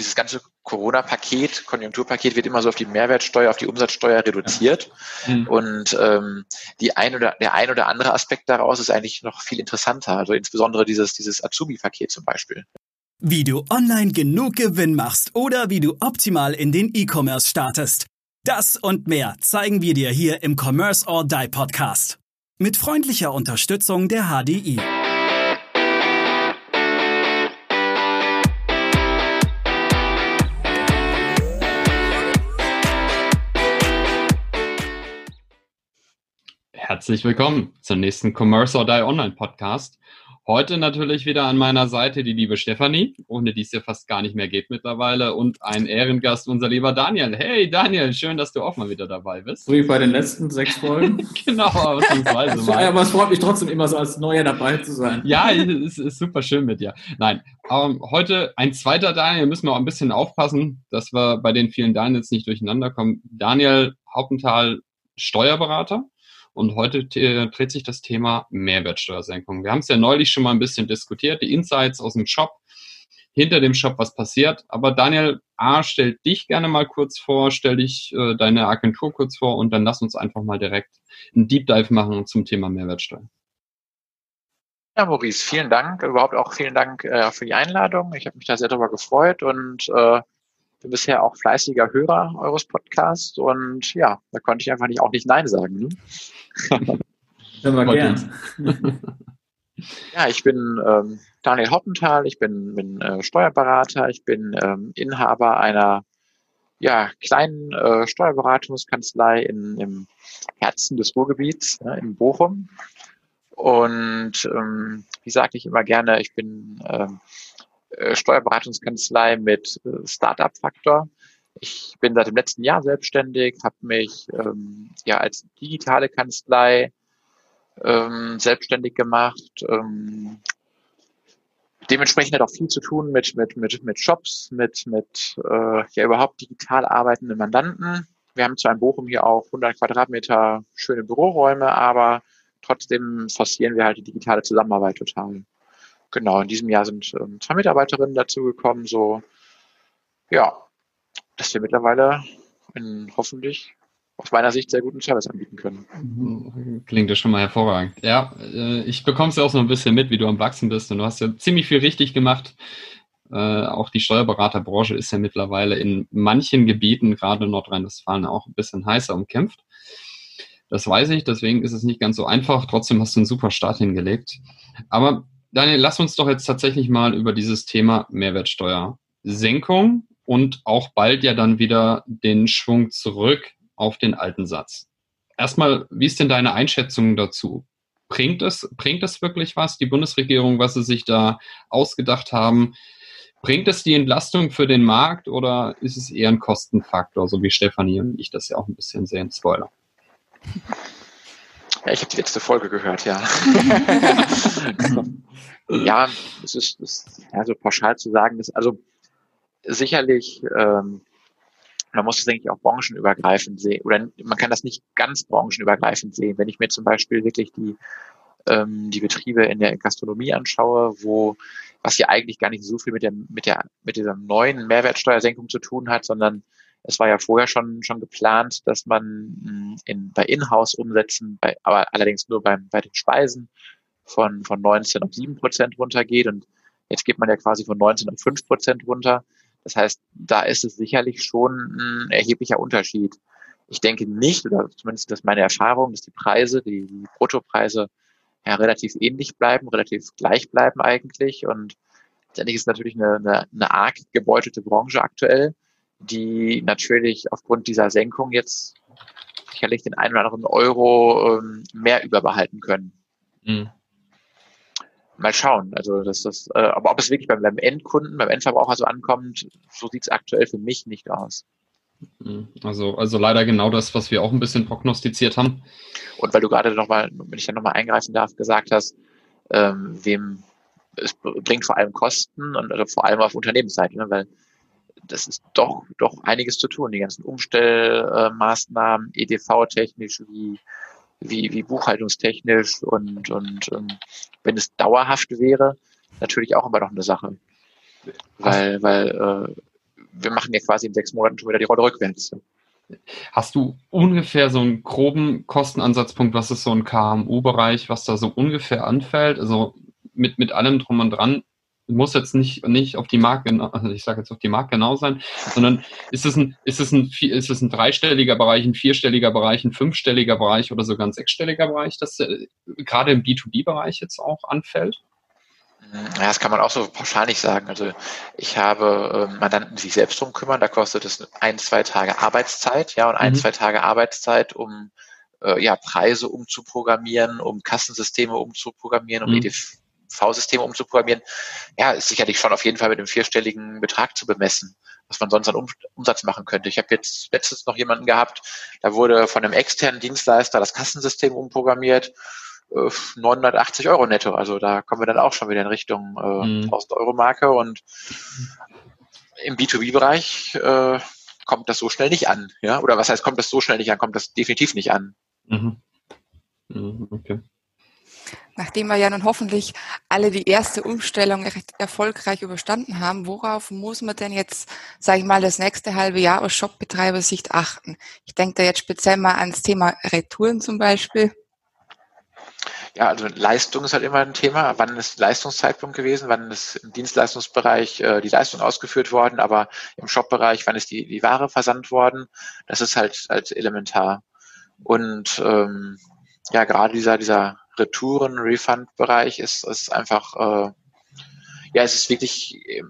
dieses ganze Corona-Paket, Konjunkturpaket wird immer so auf die Mehrwertsteuer, auf die Umsatzsteuer reduziert. Mhm. Und ähm, die ein oder der ein oder andere Aspekt daraus ist eigentlich noch viel interessanter. Also insbesondere dieses, dieses Azubi-Paket zum Beispiel. Wie du online genug Gewinn machst oder wie du optimal in den E-Commerce startest. Das und mehr zeigen wir dir hier im Commerce or Die Podcast. Mit freundlicher Unterstützung der HDI. Herzlich willkommen zum nächsten Commerce or Die Online Podcast. Heute natürlich wieder an meiner Seite die liebe Stefanie, ohne die es ja fast gar nicht mehr geht mittlerweile, und ein Ehrengast, unser lieber Daniel. Hey Daniel, schön, dass du auch mal wieder dabei bist. So wie bei den letzten sechs Folgen. genau, ausnahmsweise mal. Aber es freut mich trotzdem immer so als Neuer dabei zu sein. Ja, es ist super schön mit dir. Nein, ähm, heute ein zweiter Daniel, müssen wir auch ein bisschen aufpassen, dass wir bei den vielen Daniels nicht durcheinander kommen. Daniel Hauptenthal, Steuerberater und heute dreht sich das Thema Mehrwertsteuersenkung. Wir haben es ja neulich schon mal ein bisschen diskutiert, die Insights aus dem Shop, hinter dem Shop, was passiert. Aber Daniel, A, stell dich gerne mal kurz vor, stell dich äh, deine Agentur kurz vor und dann lass uns einfach mal direkt einen Deep Dive machen zum Thema Mehrwertsteuer. Ja, Maurice, vielen Dank. Überhaupt auch vielen Dank äh, für die Einladung. Ich habe mich da sehr darüber gefreut und äh, bisher auch fleißiger Hörer eures Podcasts und ja, da konnte ich einfach nicht auch nicht Nein sagen. Ne? Hören wir gern. Ja, ich bin ähm, Daniel Hoppenthal, ich bin, bin äh, Steuerberater, ich bin ähm, Inhaber einer ja, kleinen äh, Steuerberatungskanzlei in, im Herzen des Ruhrgebiets, ne, in Bochum. Und ähm, wie sage ich immer gerne, ich bin ähm, äh, Steuerberatungskanzlei mit äh, Startup-Faktor. Ich bin seit dem letzten Jahr selbstständig, habe mich ähm, ja als digitale Kanzlei ähm, selbstständig gemacht. Ähm, dementsprechend hat auch viel zu tun mit mit mit mit Shops, mit mit äh, ja überhaupt digital arbeitenden Mandanten. Wir haben zwar in Bochum hier auch 100 Quadratmeter schöne Büroräume, aber trotzdem forcieren wir halt die digitale Zusammenarbeit total. Genau, in diesem Jahr sind ähm, zwei Mitarbeiterinnen dazugekommen, so ja, dass wir mittlerweile in hoffentlich aus meiner Sicht sehr guten Service anbieten können. Mhm. Klingt ja schon mal hervorragend. Ja, äh, ich bekomme es ja auch so ein bisschen mit, wie du am Wachsen bist und du hast ja ziemlich viel richtig gemacht. Äh, auch die Steuerberaterbranche ist ja mittlerweile in manchen Gebieten, gerade Nordrhein-Westfalen, auch ein bisschen heißer umkämpft. Das weiß ich, deswegen ist es nicht ganz so einfach. Trotzdem hast du einen super Start hingelegt. Aber Daniel, lass uns doch jetzt tatsächlich mal über dieses Thema Mehrwertsteuersenkung und auch bald ja dann wieder den Schwung zurück auf den alten Satz. Erstmal, wie ist denn deine Einschätzung dazu? Bringt es, bringt es wirklich was, die Bundesregierung, was sie sich da ausgedacht haben? Bringt es die Entlastung für den Markt oder ist es eher ein Kostenfaktor, so wie Stefanie und ich das ja auch ein bisschen sehen? Spoiler. Ja, ich habe die letzte Folge gehört, ja. ja, es ist, ist ja, so pauschal zu sagen, ist also sicherlich, ähm, man muss das, denke ich, auch branchenübergreifend sehen. Oder man kann das nicht ganz branchenübergreifend sehen. Wenn ich mir zum Beispiel wirklich die, ähm, die Betriebe in der Gastronomie anschaue, wo was ja eigentlich gar nicht so viel mit der, mit der, mit dieser neuen Mehrwertsteuersenkung zu tun hat, sondern es war ja vorher schon, schon geplant, dass man hm, in, bei Inhouse-Umsätzen, bei, aber allerdings nur beim, bei den Speisen von, von 19 auf 7 Prozent runtergeht und jetzt geht man ja quasi von 19 auf 5 Prozent runter. Das heißt, da ist es sicherlich schon ein erheblicher Unterschied. Ich denke nicht, oder zumindest das ist meine Erfahrung, dass die Preise, die, Bruttopreise ja relativ ähnlich bleiben, relativ gleich bleiben eigentlich. Und letztendlich ist natürlich eine, eine, eine arg gebeutelte Branche aktuell, die natürlich aufgrund dieser Senkung jetzt sicherlich den einen oder anderen Euro ähm, mehr überbehalten können. Mhm mal schauen. Also das, das, äh, aber ob es wirklich beim, beim Endkunden, beim Endverbraucher so ankommt, so sieht es aktuell für mich nicht aus. Mhm. Also, also leider genau das, was wir auch ein bisschen prognostiziert haben. Und weil du gerade nochmal, wenn ich da nochmal eingreifen darf, gesagt hast, ähm, wem es bringt vor allem Kosten und also vor allem auf Unternehmensseite, ne, weil das ist doch, doch einiges zu tun. Die ganzen Umstellmaßnahmen, EDV-technisch, wie wie, wie buchhaltungstechnisch und, und und ähm, wenn es dauerhaft wäre, natürlich auch immer noch eine Sache. Weil, weil äh, wir machen ja quasi in sechs Monaten schon wieder die Rolle rückwärts. Hast du ungefähr so einen groben Kostenansatzpunkt, was ist so ein KMU-Bereich, was da so ungefähr anfällt? Also mit, mit allem drum und dran, muss jetzt nicht, nicht auf die Marke, also ich sage jetzt auf die Marke genau sein, sondern ist es ein, ist es ein, ist es ein dreistelliger Bereich, ein vierstelliger Bereich, ein fünfstelliger Bereich oder sogar ein sechsstelliger Bereich, das äh, gerade im B2B-Bereich jetzt auch anfällt? Ja, das kann man auch so pauschal nicht sagen. Also ich habe äh, Mandanten, die sich selbst drum kümmern, da kostet es ein, zwei Tage Arbeitszeit, ja, und ein, mhm. zwei Tage Arbeitszeit, um äh, ja, Preise umzuprogrammieren, um Kassensysteme umzuprogrammieren, um mhm. EDV-Systeme umzuprogrammieren. Ja, ist sicherlich schon auf jeden Fall mit einem vierstelligen Betrag zu bemessen, was man sonst an um Umsatz machen könnte. Ich habe jetzt letztens noch jemanden gehabt, da wurde von einem externen Dienstleister das Kassensystem umprogrammiert 980 Euro netto. Also da kommen wir dann auch schon wieder in Richtung äh, mhm. 1000 Euro Marke und im B2B-Bereich äh, kommt das so schnell nicht an. Ja? Oder was heißt, kommt das so schnell nicht an? Kommt das definitiv nicht an. Mhm. mhm okay. Nachdem wir ja nun hoffentlich alle die erste Umstellung recht erfolgreich überstanden haben, worauf muss man denn jetzt, sage ich mal, das nächste halbe Jahr aus Shopbetreibersicht achten? Ich denke da jetzt speziell mal ans Thema Retouren zum Beispiel. Ja, also Leistung ist halt immer ein Thema. Wann ist Leistungszeitpunkt gewesen? Wann ist im Dienstleistungsbereich äh, die Leistung ausgeführt worden? Aber im Shopbereich, wann ist die, die Ware versandt worden? Das ist halt, halt elementar. Und ähm, ja, gerade dieser, dieser Retouren-Refund-Bereich ist, ist einfach, äh, ja, es ist wirklich äh,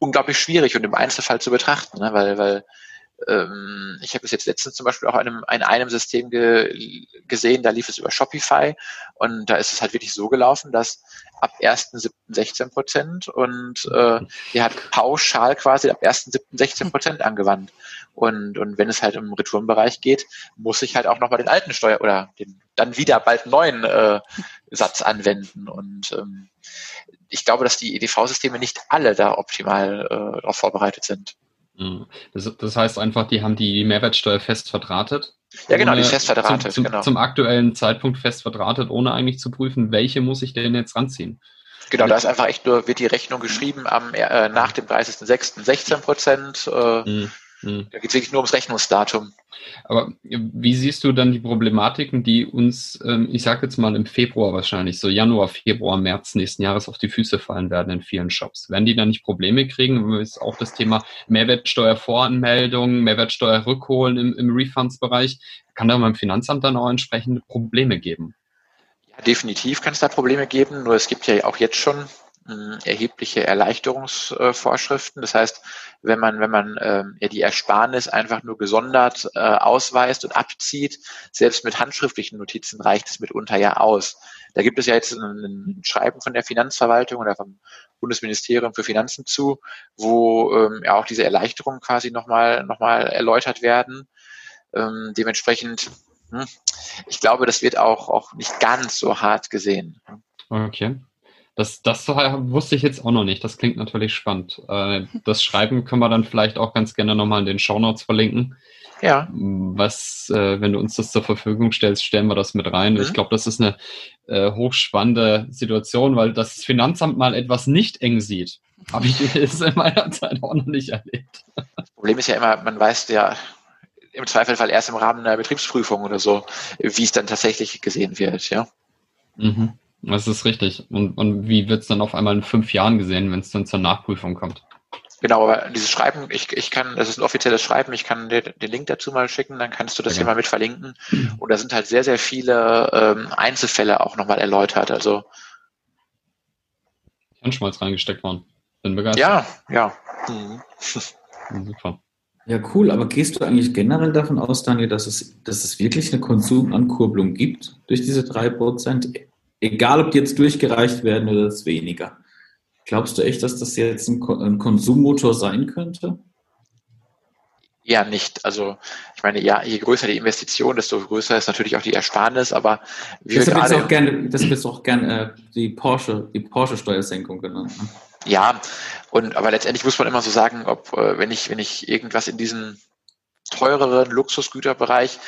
unglaublich schwierig und im Einzelfall zu betrachten, ne? weil, weil ähm, ich habe es jetzt letztens zum Beispiel auch in einem, in einem System ge, gesehen, da lief es über Shopify und da ist es halt wirklich so gelaufen, dass ab 1.7. 16 Prozent und äh, die hat pauschal quasi ab 1.7. 16 Prozent angewandt. Und, und wenn es halt im Retourenbereich geht, muss ich halt auch nochmal den alten Steuer oder den dann wieder bald neuen äh, Satz anwenden. Und ähm, ich glaube, dass die EDV-Systeme nicht alle da optimal äh, darauf vorbereitet sind. Das, das, heißt einfach, die haben die Mehrwertsteuer fest verdrahtet. Ja, genau, die ist fest verdrahtet. Zum, zum, genau. zum aktuellen Zeitpunkt fest verdrahtet, ohne eigentlich zu prüfen, welche muss ich denn jetzt ranziehen. Genau, da ist einfach echt nur, wird die Rechnung geschrieben am, äh, nach dem 30.06. 16 Prozent. Äh, mhm. Hm. Da geht es wirklich nur ums Rechnungsdatum. Aber wie siehst du dann die Problematiken, die uns, ähm, ich sage jetzt mal im Februar wahrscheinlich, so Januar, Februar, März nächsten Jahres auf die Füße fallen werden in vielen Shops? Werden die dann nicht Probleme kriegen? Ist auch das Thema Mehrwertsteuervoranmeldung, Mehrwertsteuer rückholen im, im Refunds-Bereich. Kann da beim Finanzamt dann auch entsprechende Probleme geben? Ja, definitiv kann es da Probleme geben. Nur es gibt ja auch jetzt schon erhebliche Erleichterungsvorschriften. Das heißt, wenn man, wenn man ähm, ja die Ersparnis einfach nur gesondert äh, ausweist und abzieht, selbst mit handschriftlichen Notizen reicht es mitunter ja aus. Da gibt es ja jetzt ein, ein Schreiben von der Finanzverwaltung oder vom Bundesministerium für Finanzen zu, wo ähm, ja auch diese Erleichterungen quasi nochmal noch mal erläutert werden. Ähm, dementsprechend, hm, ich glaube, das wird auch, auch nicht ganz so hart gesehen. Okay. Das, das wusste ich jetzt auch noch nicht. Das klingt natürlich spannend. Äh, das Schreiben können wir dann vielleicht auch ganz gerne nochmal in den Show Notes verlinken. Ja. Was, äh, wenn du uns das zur Verfügung stellst, stellen wir das mit rein. Mhm. Ich glaube, das ist eine äh, hochspannende Situation, weil das Finanzamt mal etwas nicht eng sieht. Habe ich es in meiner Zeit auch noch nicht erlebt. Das Problem ist ja immer, man weiß ja im Zweifelfall erst im Rahmen einer Betriebsprüfung oder so, wie es dann tatsächlich gesehen wird, ja. Mhm. Das ist richtig. Und, und wie wird es dann auf einmal in fünf Jahren gesehen, wenn es dann zur Nachprüfung kommt? Genau, aber dieses Schreiben, ich, ich kann, das ist ein offizielles Schreiben, ich kann dir den Link dazu mal schicken, dann kannst du das okay. hier mal mit verlinken. Und da sind halt sehr, sehr viele ähm, Einzelfälle auch nochmal erläutert. Also Hirnschmalz reingesteckt worden. Bin begeistert. Ja, ja. Mhm. Super. Ja, cool. Aber gehst du eigentlich generell davon aus, Daniel, dass es, dass es wirklich eine Konsumankurbelung gibt durch diese drei Prozent? Egal, ob die jetzt durchgereicht werden oder das weniger. Glaubst du echt, dass das jetzt ein, ein Konsummotor sein könnte? Ja, nicht. Also ich meine, ja, je größer die Investition, desto größer ist natürlich auch die Ersparnis, aber deshalb gerade, auch gerne, das wird auch gerne äh, die Porsche, die Porsche-Steuersenkung genannt. Ne? Ja, und aber letztendlich muss man immer so sagen, ob äh, wenn ich, wenn ich irgendwas in diesen teureren Luxusgüterbereich.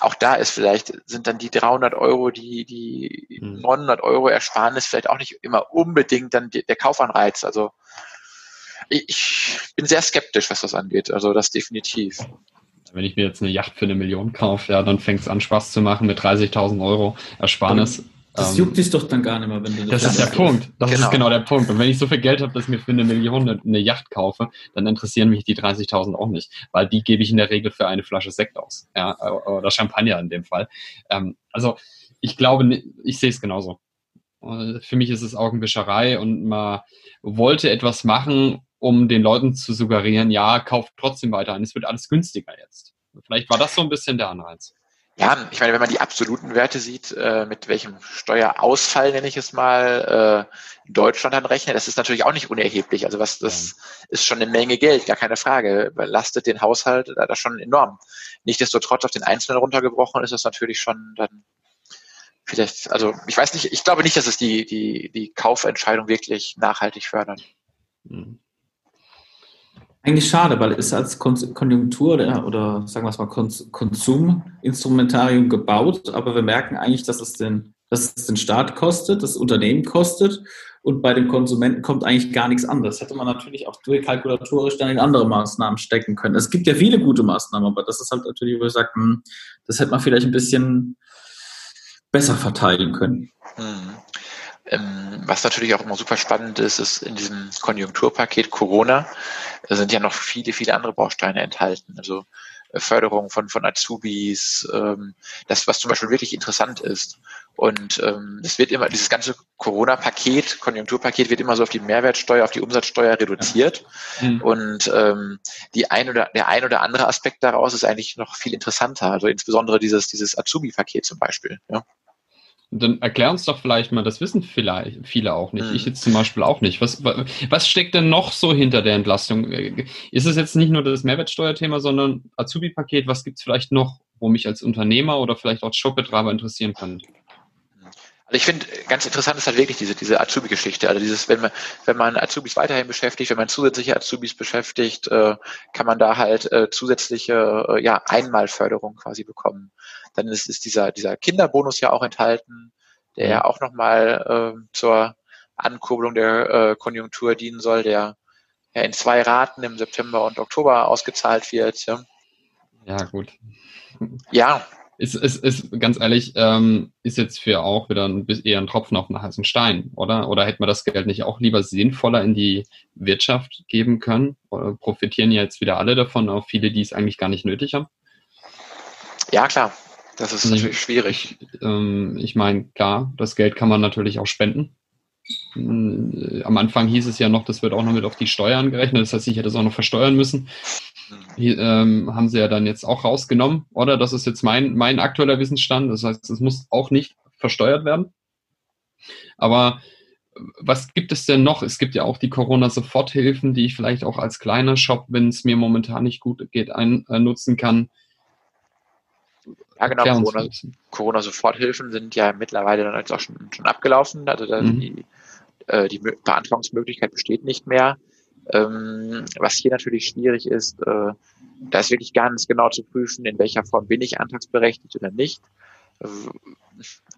Auch da ist vielleicht, sind dann die 300 Euro, die, die 900 hm. Euro Ersparnis vielleicht auch nicht immer unbedingt dann der Kaufanreiz. Also Ich bin sehr skeptisch, was das angeht. Also das definitiv. Wenn ich mir jetzt eine Yacht für eine Million kaufe, ja, dann fängt es an Spaß zu machen mit 30.000 Euro Ersparnis. Das ähm, juckt dich doch dann gar nicht mehr, wenn du das. Das ist der hast. Punkt. Das genau. ist genau der Punkt. Und wenn ich so viel Geld habe, dass ich mir für eine Million eine, Yacht kaufe, dann interessieren mich die 30.000 auch nicht, weil die gebe ich in der Regel für eine Flasche Sekt aus, ja, oder Champagner in dem Fall. Ähm, also ich glaube, ich sehe es genauso. Äh, für mich ist es Augenwischerei und man wollte etwas machen, um den Leuten zu suggerieren, ja, kauft trotzdem weiter ein, es wird alles günstiger jetzt. Vielleicht war das so ein bisschen der Anreiz. Ja, ich meine, wenn man die absoluten Werte sieht, äh, mit welchem Steuerausfall, nenne ich es mal, äh, in Deutschland dann rechnet, das ist natürlich auch nicht unerheblich. Also was das ist schon eine Menge Geld, gar keine Frage. Belastet den Haushalt da, da schon enorm. Nichtsdestotrotz auf den Einzelnen runtergebrochen ist das natürlich schon dann vielleicht, also ich weiß nicht, ich glaube nicht, dass es die, die, die Kaufentscheidung wirklich nachhaltig fördert. Mhm. Eigentlich schade, weil es als Konjunktur oder, oder sagen wir es mal Konsuminstrumentarium gebaut, aber wir merken eigentlich, dass es den, dass es den Staat kostet, das Unternehmen kostet und bei den Konsumenten kommt eigentlich gar nichts anderes. Hätte man natürlich auch kalkulatorisch dann in andere Maßnahmen stecken können. Es gibt ja viele gute Maßnahmen, aber das ist halt natürlich, wo ich sage, hm, das hätte man vielleicht ein bisschen besser verteilen können. Hm. Ähm, was natürlich auch immer super spannend ist, ist in diesem Konjunkturpaket Corona sind ja noch viele, viele andere Bausteine enthalten. Also äh, Förderung von, von Azubis, ähm, das, was zum Beispiel wirklich interessant ist. Und ähm, es wird immer, dieses ganze Corona-Paket, Konjunkturpaket wird immer so auf die Mehrwertsteuer, auf die Umsatzsteuer reduziert. Mhm. Und ähm, die ein oder der ein oder andere Aspekt daraus ist eigentlich noch viel interessanter. Also insbesondere dieses, dieses Azubi-Paket zum Beispiel. Ja. Dann erklär uns doch vielleicht mal, das wissen vielleicht viele auch nicht. Ich jetzt zum Beispiel auch nicht. Was, was steckt denn noch so hinter der Entlastung? Ist es jetzt nicht nur das Mehrwertsteuerthema, sondern Azubi-Paket? Was gibt es vielleicht noch, wo mich als Unternehmer oder vielleicht auch Shopbetreiber interessieren kann? Also ich finde, ganz interessant ist halt wirklich diese, diese Azubi-Geschichte. Also dieses, wenn man, wenn man Azubis weiterhin beschäftigt, wenn man zusätzliche Azubis beschäftigt, äh, kann man da halt äh, zusätzliche äh, ja, Einmalförderung quasi bekommen. Dann ist, ist dieser, dieser Kinderbonus ja auch enthalten, der ja mhm. auch nochmal äh, zur Ankurbelung der äh, Konjunktur dienen soll, der ja in zwei Raten im September und Oktober ausgezahlt wird. Ja, ja gut. Ja. Ist, ist, ist ganz ehrlich, ähm, ist jetzt für auch wieder ein eher ein Tropfen auf den heißen Stein, oder? Oder hätte man das Geld nicht auch lieber sinnvoller in die Wirtschaft geben können? Oder profitieren jetzt wieder alle davon, auch viele, die es eigentlich gar nicht nötig haben? Ja, klar. Das ist also natürlich schwierig. Ich, ähm, ich meine, klar, das Geld kann man natürlich auch spenden. Äh, am Anfang hieß es ja noch, das wird auch noch mit auf die Steuern gerechnet. Das heißt, ich hätte es auch noch versteuern müssen. Hier, ähm, haben sie ja dann jetzt auch rausgenommen, oder? Das ist jetzt mein, mein aktueller Wissensstand. Das heißt, es muss auch nicht versteuert werden. Aber was gibt es denn noch? Es gibt ja auch die Corona-Soforthilfen, die ich vielleicht auch als kleiner Shop, wenn es mir momentan nicht gut geht, ein, äh, nutzen kann. Ja, genau. Corona, Corona-Soforthilfen sind ja mittlerweile dann jetzt auch schon, schon abgelaufen. Also mhm. die, äh, die Beantragungsmöglichkeit besteht nicht mehr. Ähm, was hier natürlich schwierig ist, äh, da ist wirklich ganz genau zu prüfen, in welcher Form bin ich antragsberechtigt oder nicht. Äh,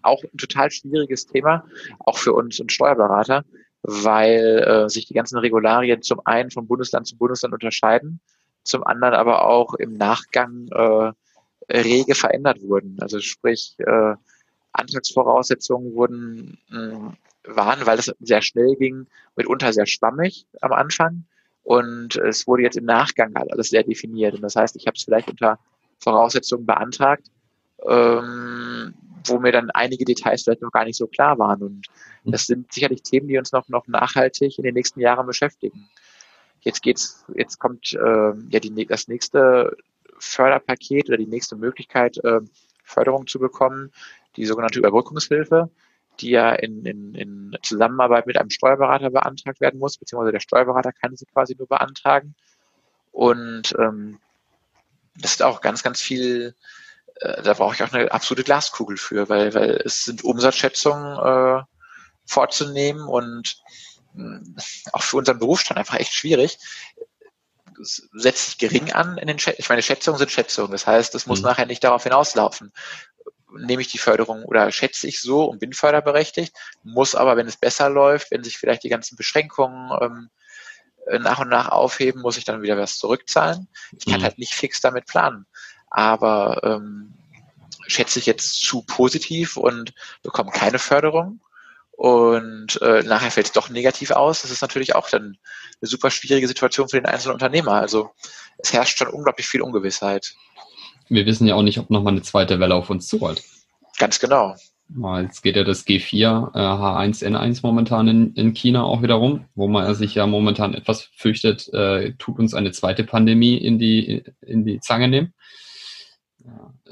auch ein total schwieriges Thema, auch für uns und Steuerberater, weil äh, sich die ganzen Regularien zum einen von Bundesland zu Bundesland unterscheiden, zum anderen aber auch im Nachgang äh, rege verändert wurden. Also sprich, äh, Antragsvoraussetzungen wurden, mh, waren, weil es sehr schnell ging, mitunter sehr schwammig am Anfang. Und es wurde jetzt im Nachgang halt alles sehr definiert. Und das heißt, ich habe es vielleicht unter Voraussetzungen beantragt, ähm, wo mir dann einige Details vielleicht noch gar nicht so klar waren. Und mhm. das sind sicherlich Themen, die uns noch, noch nachhaltig in den nächsten Jahren beschäftigen. Jetzt geht's, jetzt kommt äh, ja die, das nächste Förderpaket oder die nächste Möglichkeit, äh, Förderung zu bekommen, die sogenannte Überbrückungshilfe, die ja in, in, in Zusammenarbeit mit einem Steuerberater beantragt werden muss, beziehungsweise der Steuerberater kann sie quasi nur beantragen. Und ähm, das ist auch ganz, ganz viel, äh, da brauche ich auch eine absolute Glaskugel für, weil, weil es sind Umsatzschätzungen äh, vorzunehmen und mh, auch für unseren Berufsstand einfach echt schwierig setzt sich gering an in den Schätzungen. Ich meine, Schätzungen sind Schätzungen. Das heißt, es muss mhm. nachher nicht darauf hinauslaufen. Nehme ich die Förderung oder schätze ich so und bin förderberechtigt, muss aber, wenn es besser läuft, wenn sich vielleicht die ganzen Beschränkungen ähm, äh, nach und nach aufheben, muss ich dann wieder was zurückzahlen. Ich kann mhm. halt nicht fix damit planen. Aber ähm, schätze ich jetzt zu positiv und bekomme keine Förderung und äh, nachher fällt es doch negativ aus, das ist natürlich auch dann eine super schwierige Situation für den einzelnen Unternehmer. Also es herrscht schon unglaublich viel Ungewissheit. Wir wissen ja auch nicht, ob nochmal eine zweite Welle auf uns zurollt. Ganz genau. Jetzt geht ja das G4 äh, H1N1 momentan in, in China auch wieder rum, wo man sich ja momentan etwas fürchtet, äh, tut uns eine zweite Pandemie in die, in die Zange nehmen.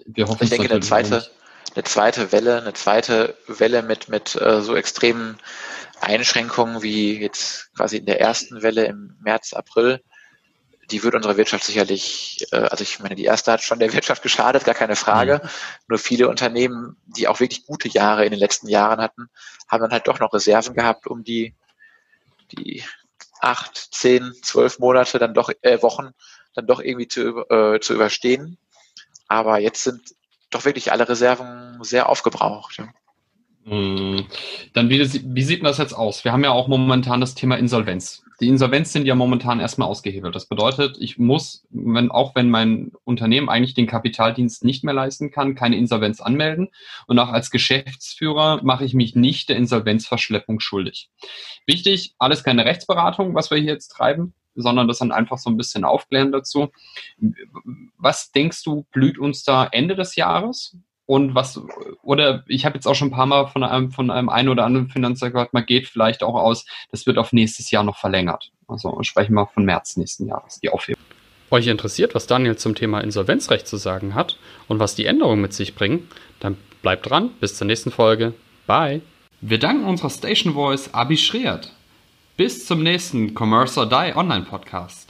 Wir hoffen ich denke, eine zweite, eine zweite Welle, eine zweite Welle mit, mit äh, so extremen Einschränkungen wie jetzt quasi in der ersten Welle im März, April, die wird unsere Wirtschaft sicherlich, äh, also ich meine, die erste hat schon der Wirtschaft geschadet, gar keine Frage. Mhm. Nur viele Unternehmen, die auch wirklich gute Jahre in den letzten Jahren hatten, haben dann halt doch noch Reserven gehabt, um die, die acht, zehn, zwölf Monate dann doch, äh, Wochen dann doch irgendwie zu, äh, zu überstehen. Aber jetzt sind doch wirklich alle Reserven sehr aufgebraucht. Ja. Hm. Dann wie, wie sieht denn das jetzt aus? Wir haben ja auch momentan das Thema Insolvenz. Die Insolvenz sind ja momentan erstmal ausgehebelt. Das bedeutet, ich muss, wenn, auch wenn mein Unternehmen eigentlich den Kapitaldienst nicht mehr leisten kann, keine Insolvenz anmelden. Und auch als Geschäftsführer mache ich mich nicht der Insolvenzverschleppung schuldig. Wichtig, alles keine Rechtsberatung, was wir hier jetzt treiben sondern das dann einfach so ein bisschen aufklären dazu. Was denkst du, blüht uns da Ende des Jahres? Und was, oder ich habe jetzt auch schon ein paar Mal von einem, von einem einen oder anderen Finanzer gehört, man geht vielleicht auch aus, das wird auf nächstes Jahr noch verlängert. Also sprechen wir von März nächsten Jahres, die Aufhebung. Euch interessiert, was Daniel zum Thema Insolvenzrecht zu sagen hat und was die Änderungen mit sich bringen, dann bleibt dran. Bis zur nächsten Folge. Bye. Wir danken unserer Station Voice Abi Schreert. Bis zum nächsten Commerce or Die Online Podcast.